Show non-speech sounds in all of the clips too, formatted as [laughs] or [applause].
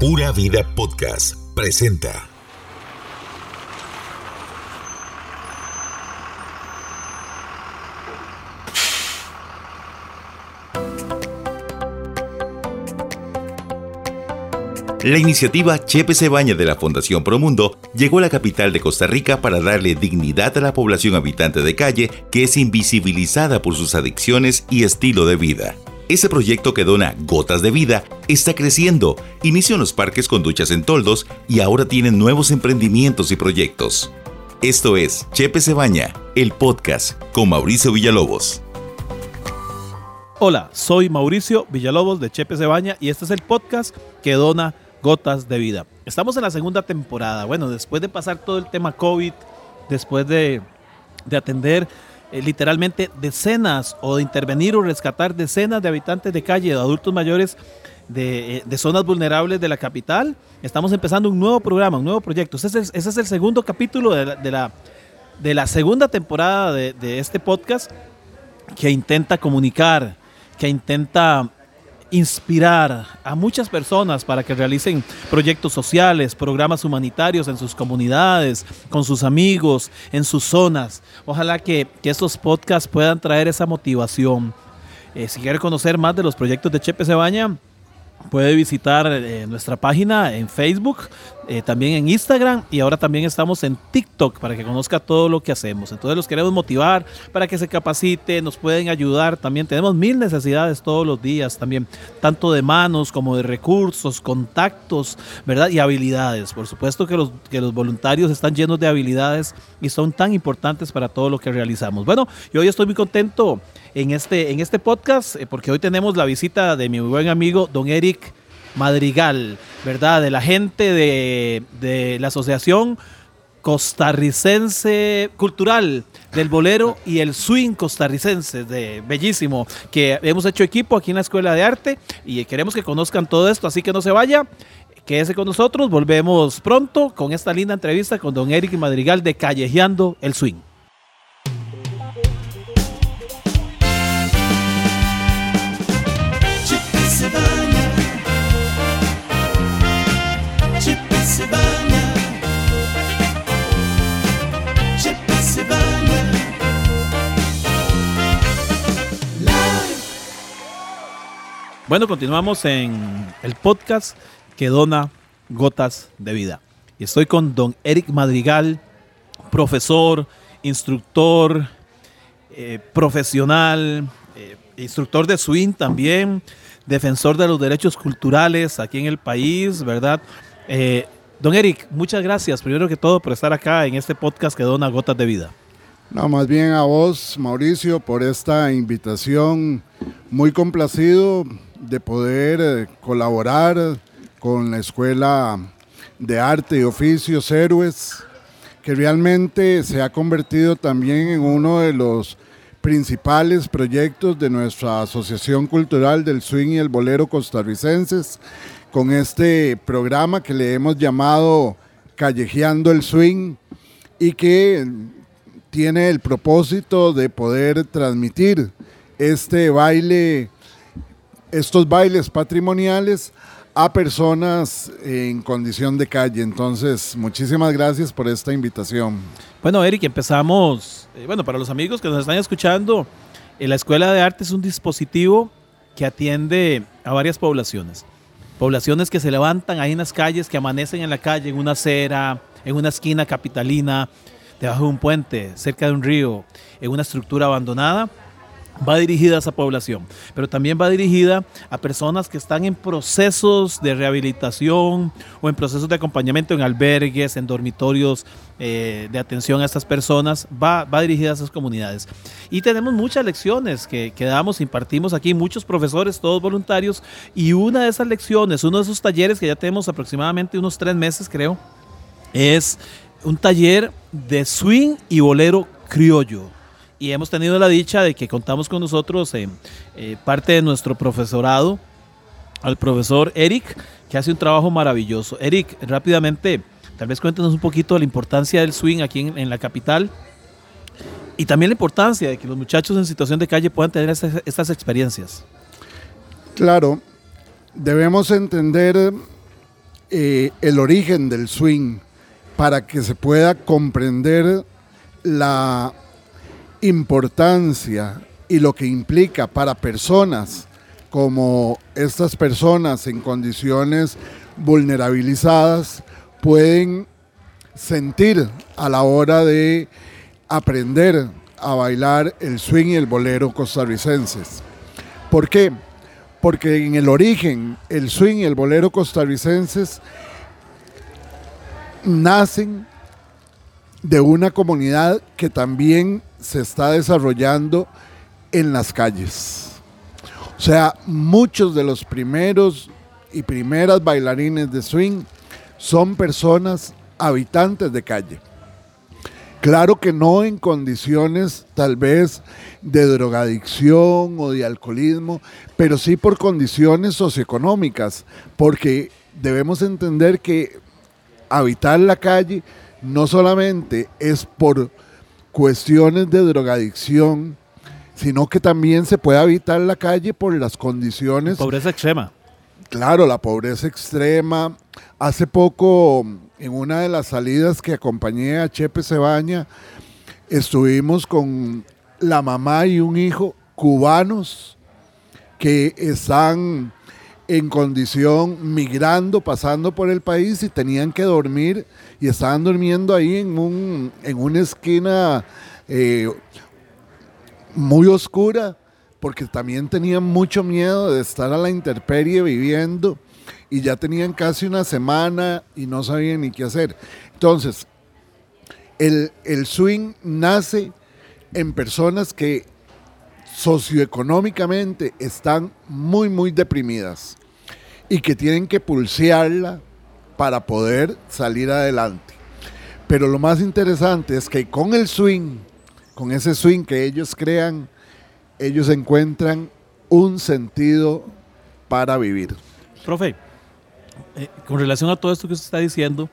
Pura Vida Podcast presenta. La iniciativa Chepe se baña de la Fundación Promundo llegó a la capital de Costa Rica para darle dignidad a la población habitante de calle que es invisibilizada por sus adicciones y estilo de vida. Ese proyecto que dona gotas de vida está creciendo. Inició en los parques con duchas en toldos y ahora tienen nuevos emprendimientos y proyectos. Esto es Chepe se baña, el podcast con Mauricio Villalobos. Hola, soy Mauricio Villalobos de Chepe se baña y este es el podcast que dona gotas de vida. Estamos en la segunda temporada. Bueno, después de pasar todo el tema COVID, después de, de atender eh, literalmente decenas o de intervenir o rescatar decenas de habitantes de calle, de adultos mayores de, eh, zonas vulnerables de la capital. Estamos empezando un nuevo programa, un nuevo proyecto. Ese es, ese es el segundo capítulo de la, de la, segunda temporada de, de este podcast que intenta comunicar, que intenta inspirar a muchas personas para que realicen proyectos sociales, programas humanitarios en sus comunidades, con sus amigos, en sus zonas. Ojalá que, estos podcasts puedan traer esa motivación. Eh, si quiere conocer más de los proyectos de Chepe Cebaña, puede visitar eh, nuestra página en Facebook, eh, también en Instagram y ahora también estamos en TikTok para que conozca todo lo que hacemos. Entonces los queremos motivar para que se capacite, nos pueden ayudar también. Tenemos mil necesidades todos los días también, tanto de manos como de recursos, contactos, ¿verdad? Y habilidades. Por supuesto que los, que los voluntarios están llenos de habilidades y son tan importantes para todo lo que realizamos. Bueno, yo hoy estoy muy contento en este, en este podcast eh, porque hoy tenemos la visita de mi buen amigo don Eric Madrigal, ¿verdad? De la gente de, la Asociación Costarricense Cultural del Bolero y el Swing Costarricense, de bellísimo, que hemos hecho equipo aquí en la Escuela de Arte y queremos que conozcan todo esto, así que no se vaya. Quédese con nosotros, volvemos pronto con esta linda entrevista con don Eric Madrigal de Callejeando el Swing. Bueno, continuamos en el podcast que dona gotas de vida. Y estoy con don Eric Madrigal, profesor, instructor, eh, profesional, eh, instructor de swing también, defensor de los derechos culturales aquí en el país, ¿verdad? Eh, don Eric, muchas gracias, primero que todo, por estar acá en este podcast que dona gotas de vida. No, más bien a vos, Mauricio, por esta invitación. Muy complacido de poder eh, colaborar con la Escuela de Arte y Oficios Héroes, que realmente se ha convertido también en uno de los principales proyectos de nuestra Asociación Cultural del Swing y el Bolero Costarricenses, con este programa que le hemos llamado Callejeando el Swing y que tiene el propósito de poder transmitir este baile, estos bailes patrimoniales a personas en condición de calle. Entonces, muchísimas gracias por esta invitación. Bueno, Eric, empezamos, eh, bueno, para los amigos que nos están escuchando, la Escuela de Arte es un dispositivo que atiende a varias poblaciones. Poblaciones que se levantan ahí en las calles, que amanecen en la calle, en una acera, en una esquina capitalina, debajo de un puente, cerca de un río, en una estructura abandonada, va dirigida a esa población, pero también va dirigida a personas que están en procesos de rehabilitación o en procesos de acompañamiento en albergues, en dormitorios eh, de atención a estas personas, va, va dirigida a esas comunidades. Y tenemos muchas lecciones que, que damos, impartimos aquí, muchos profesores, todos voluntarios, y una de esas lecciones, uno de esos talleres que ya tenemos aproximadamente unos tres meses, creo, es un taller de swing y bolero criollo. Y hemos tenido la dicha de que contamos con nosotros eh, eh, parte de nuestro profesorado, al profesor Eric, que hace un trabajo maravilloso. Eric, rápidamente, tal vez cuéntenos un poquito de la importancia del swing aquí en, la capital y también la importancia de que los muchachos en situación de calle puedan tener estas experiencias. Claro, debemos entender eh, el origen del swing para que se pueda comprender la importancia y lo que implica para personas como estas personas en condiciones vulnerabilizadas pueden sentir a la hora de aprender a bailar el swing y el bolero costarricenses. ¿Por qué? Porque en el origen el swing y el bolero costarricenses nacen de una comunidad que también se está desarrollando en las calles. O sea, muchos de los primeros y primeras bailarines de swing son personas habitantes de calle. Claro que no en condiciones tal vez de drogadicción o de alcoholismo, pero sí por condiciones socioeconómicas, porque debemos entender que habitar la calle no solamente es por cuestiones de drogadicción, sino que también se puede habitar la calle por las condiciones... Pobreza extrema. Claro, la pobreza extrema. Hace poco, en una de las salidas que acompañé a Chepe Cebaña, estuvimos con la mamá y un hijo cubanos que están en condición migrando, pasando por el país y tenían que dormir y estaban durmiendo ahí en, un, en una esquina eh, muy oscura porque también tenían mucho miedo de estar a la intemperie viviendo y ya tenían casi una semana y no sabían ni qué hacer. Entonces, el, el swing nace en personas que socioeconómicamente están muy, muy deprimidas y que tienen que pulsearla para poder salir adelante. Pero lo más interesante es que con el swing, con ese swing que ellos crean, ellos encuentran un sentido para vivir. Profe, eh, con relación a todo esto que usted está diciendo,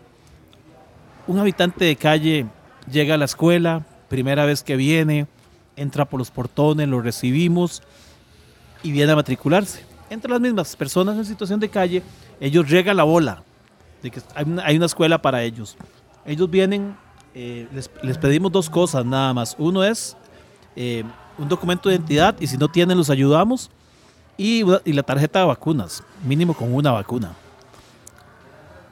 un habitante de calle llega a la escuela, primera vez que viene, entra por los portones, lo recibimos y viene a matricularse. Entre las mismas personas en situación de calle, ellos llegan la bola de que hay una, escuela para ellos. Ellos vienen, eh, les, pedimos dos cosas nada más. Uno es eh, un documento de identidad y si no tienen los ayudamos. Y, y, la tarjeta de vacunas, mínimo con una vacuna.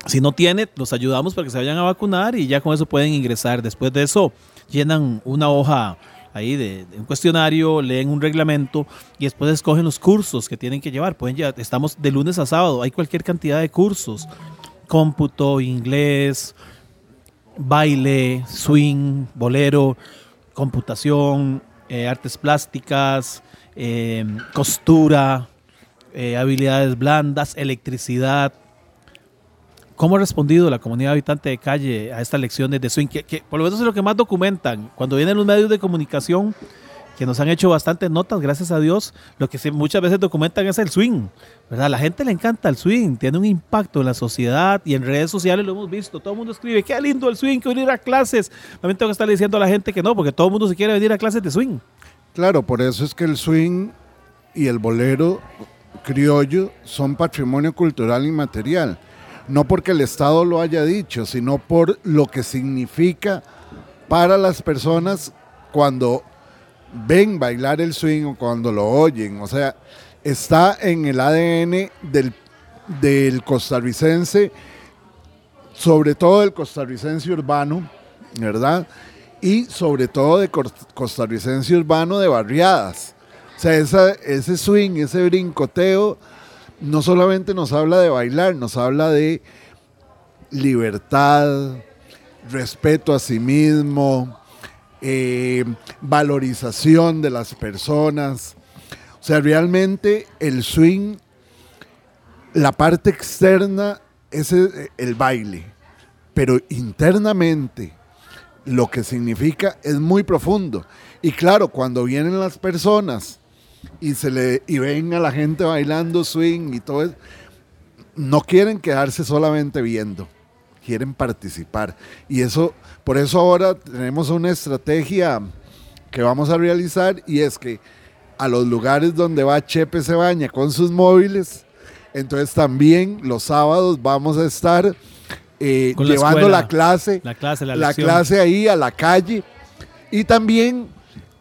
Si no tiene, los ayudamos para que se vayan a vacunar y ya con eso pueden ingresar. Después de eso, llenan una hoja ahí de, un cuestionario, leen un reglamento y después escogen los cursos que tienen que llevar. Pueden ya, estamos de lunes a sábado, hay cualquier cantidad de cursos. Cómputo, inglés, baile, swing, bolero, computación, eh, artes plásticas, eh, costura, eh, habilidades blandas, electricidad. ¿Cómo ha respondido la comunidad habitante de calle a estas lecciones de swing? Que, por lo menos es lo que más documentan. Cuando vienen los medios de comunicación, que nos han hecho bastantes notas, gracias a Dios, lo que muchas veces documentan es el swing. ¿verdad? La gente le encanta el swing, tiene un impacto en la sociedad y en redes sociales lo hemos visto. Todo el mundo escribe, qué lindo el swing, que venir a clases. También tengo que estar diciendo a la gente que no, porque todo el mundo se quiere venir a clases de swing. Claro, por eso es que el swing y el bolero criollo son patrimonio cultural inmaterial. No porque el Estado lo haya dicho, sino por lo que significa para las personas cuando ven bailar el swing o cuando lo oyen. O sea, está en el ADN del, del costarricense, sobre todo del costarricense urbano, ¿verdad? Y sobre todo de costarricense urbano de barriadas. O sea, ese swing, ese brincoteo, no solamente nos habla de bailar, nos habla de libertad, respeto a sí mismo, eh, valorización de las personas. O sea, realmente el swing, la parte externa es el, baile, pero internamente lo que significa es muy profundo. Y claro, cuando vienen las personas y se le y ven a la gente bailando swing y todo eso, no quieren quedarse solamente viendo, quieren participar. Y eso por eso ahora tenemos una estrategia que vamos a realizar y es que a los lugares donde va Chepe se baña con sus móviles, Entonces también los sábados vamos a estar eh, Con la llevando escuela. la clase, La clase, la, la clase ahí a la calle. Y también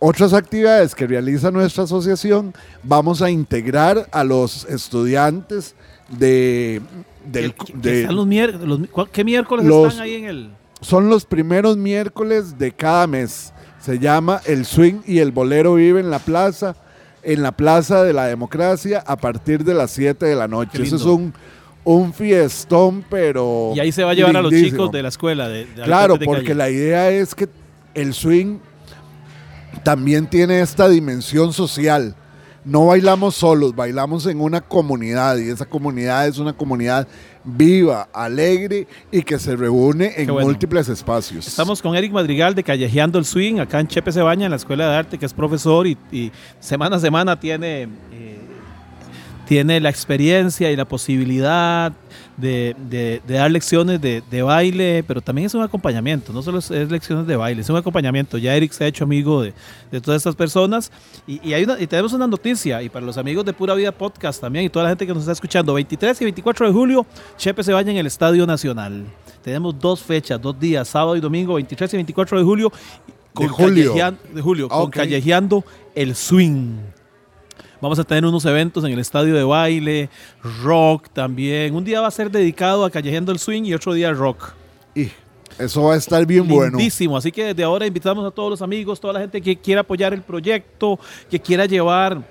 otras actividades que realiza nuestra asociación, vamos a integrar a los estudiantes de... del- ¿Qué- qué- de- están los mier- los- ¿cuál- ¿Qué miércoles Los- están ahí en el...? son los primeros miércoles de cada mes. Se llama El Swing y el Bolero Vive en la Plaza, en la Plaza de la Democracia, a partir de las 7 de la noche. Eso es un, un fiestón, pero. Y ahí se va a llevar a los chicos de la escuela. De, de Claro, porque calle. la idea es que el swing también tiene esta dimensión social. No bailamos solos, bailamos en una comunidad y esa comunidad es una comunidad viva, alegre y que se reúne en bueno. múltiples espacios. Estamos con Eric Madrigal de Callejeando el Swing, acá en Chepe Cebaña, en la Escuela de Arte, que es profesor y, y semana a semana tiene, eh, tiene la experiencia y la posibilidad de, de- de dar lecciones de, de baile, pero también es un acompañamiento, no solo es, es lecciones de baile, es un acompañamiento. Ya Eric se ha hecho amigo de, todas estas personas y, y hay una- y tenemos una noticia, y para los amigos de Pura Vida Podcast también y toda la gente que nos está escuchando, 23 y 24 de julio, Chepe Cebaña en el Estadio Nacional. Tenemos dos fechas, dos días, sábado y domingo, 23 y 24 de julio. De julio. Callejean- de julio, Ah, con ok. Callejeando el Swing. Vamos a tener unos eventos en el estadio de baile, rock también. Un día va a ser dedicado a Callejeando el Swing y otro día rock. Y eso va a estar bien bueno. Lindísimo. Así que desde ahora invitamos a todos los amigos, toda la gente que quiera apoyar el proyecto, que quiera llevar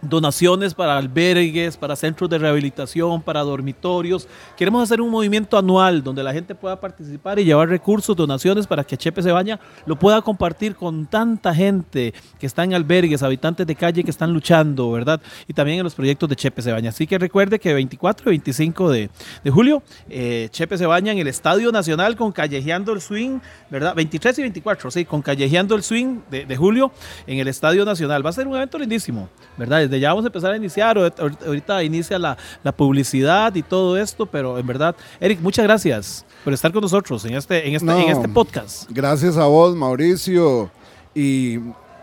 donaciones para albergues, para centros de rehabilitación, para dormitorios. Queremos hacer un movimiento anual donde la gente pueda participar y llevar recursos, donaciones para que Chepe se baña lo pueda compartir con tanta gente que está en albergues, habitantes de calle que están luchando, ¿verdad? Y también en los proyectos de Chepe se baña. Así que recuerde que 24 y 25 de, de julio, eh, Chepe se baña en el Estadio Nacional con Callejeando el Swing, ¿verdad? 23 y 24, sí, con Callejeando el Swing de, de julio en el Estadio Nacional. Va a ser un evento lindísimo, ¿verdad? Desde ya vamos a empezar a iniciar, ahorita, inicia la, la publicidad y todo esto, pero en verdad, Eric, muchas gracias por estar con nosotros en este, en este, No. en este podcast. Gracias a vos, Mauricio. Y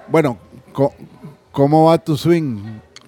bueno, ¿cómo va tu swing?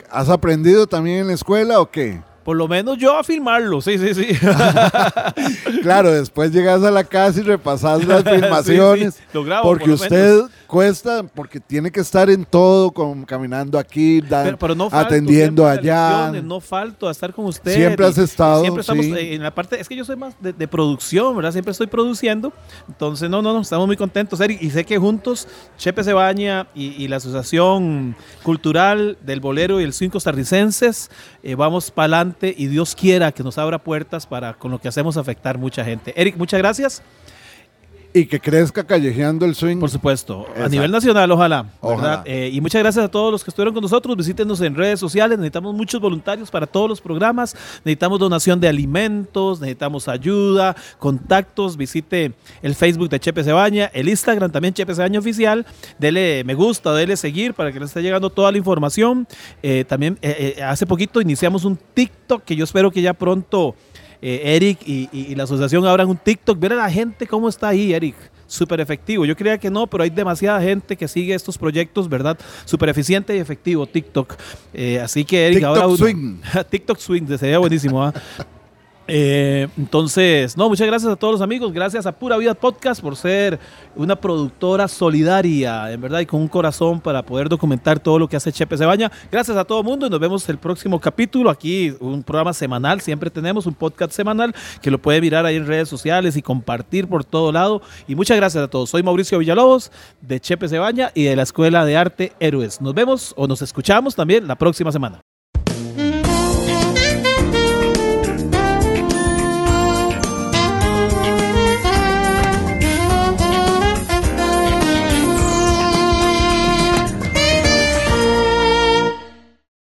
¿Has aprendido también en la escuela o qué? Por lo menos yo a filmarlo, sí, sí, sí. [laughs] Claro, después llegas a la casa y repasas las filmaciones. [laughs] Sí, sí, lo grabo, porque por lo usted cuesta, porque tiene que estar en todo, caminando aquí, da- Pero, pero no falto atendiendo allá. no falto a estar con usted. Siempre has estado, Siempre estamos sí. en la parte. Es que yo soy más de, de producción, ¿verdad? Siempre estoy produciendo. Entonces, no, no, no, estamos muy contentos, Eric. Y sé que juntos, Chepe Cebaña y, y la Asociación Cultural del Bolero y el Swing Costarricenses, eh, vamos para adelante y Dios quiera que nos abra puertas para con lo que hacemos afectar mucha gente. Eric, muchas gracias. Y que crezca callejeando el swing. Por supuesto, a nivel nacional, ojalá. Ojalá. Eh, y muchas gracias a todos los que estuvieron con nosotros. Visítenos en redes sociales. Necesitamos muchos voluntarios para todos los programas. Necesitamos donación de alimentos, necesitamos ayuda, contactos. Visite el Facebook de Chepe Cebaña, el Instagram también Chepe Cebaña Oficial. Dele me gusta, dele seguir para que le esté llegando toda la información. Eh, también eh, eh, hace poquito iniciamos un TikTok que yo espero que ya pronto eh, Eric y, y- y la asociación abran un TikTok. Ver a la gente cómo está ahí, Eric. Súper efectivo. Yo creía que no, pero hay demasiada gente que sigue estos proyectos, ¿verdad? Súper eficiente y efectivo, TikTok. Eh, así que, Eric, TikTok ahora uno- Swing. [laughs] TikTok Swing, sería buenísimo. ¿ah? Eh, entonces, no, muchas gracias a todos los amigos, gracias a Pura Vida Podcast por ser una productora solidaria, en verdad, y con un corazón para poder documentar todo lo que hace Chepe Cebaña. Gracias a todo el mundo y nos vemos el próximo capítulo. Aquí un programa semanal, siempre tenemos un podcast semanal que lo puede mirar ahí en redes sociales y compartir por todo lado. Y muchas gracias a todos. Soy Mauricio Villalobos de Chepe Cebaña y de la Escuela de Arte Héroes. Nos vemos o nos escuchamos también la próxima semana.